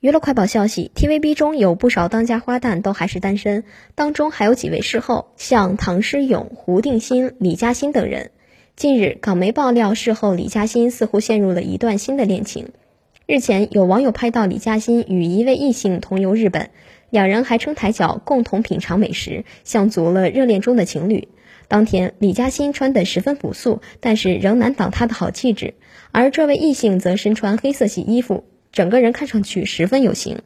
娱乐快报消息：TVB 中有不少当家花旦都还是单身，当中还有几位事后，像唐诗咏、胡定欣、李嘉欣等人。近日，港媒爆料，事后李嘉欣似乎陷入了一段新的恋情。日前，有网友拍到李嘉欣与一位异性同游日本，两人还撑台脚共同品尝美食，像足了热恋中的情侣。当天，李嘉欣穿得十分朴素，但是仍难挡她的好气质，而这位异性则身穿黑色系衣服。整个人看上去十分有型。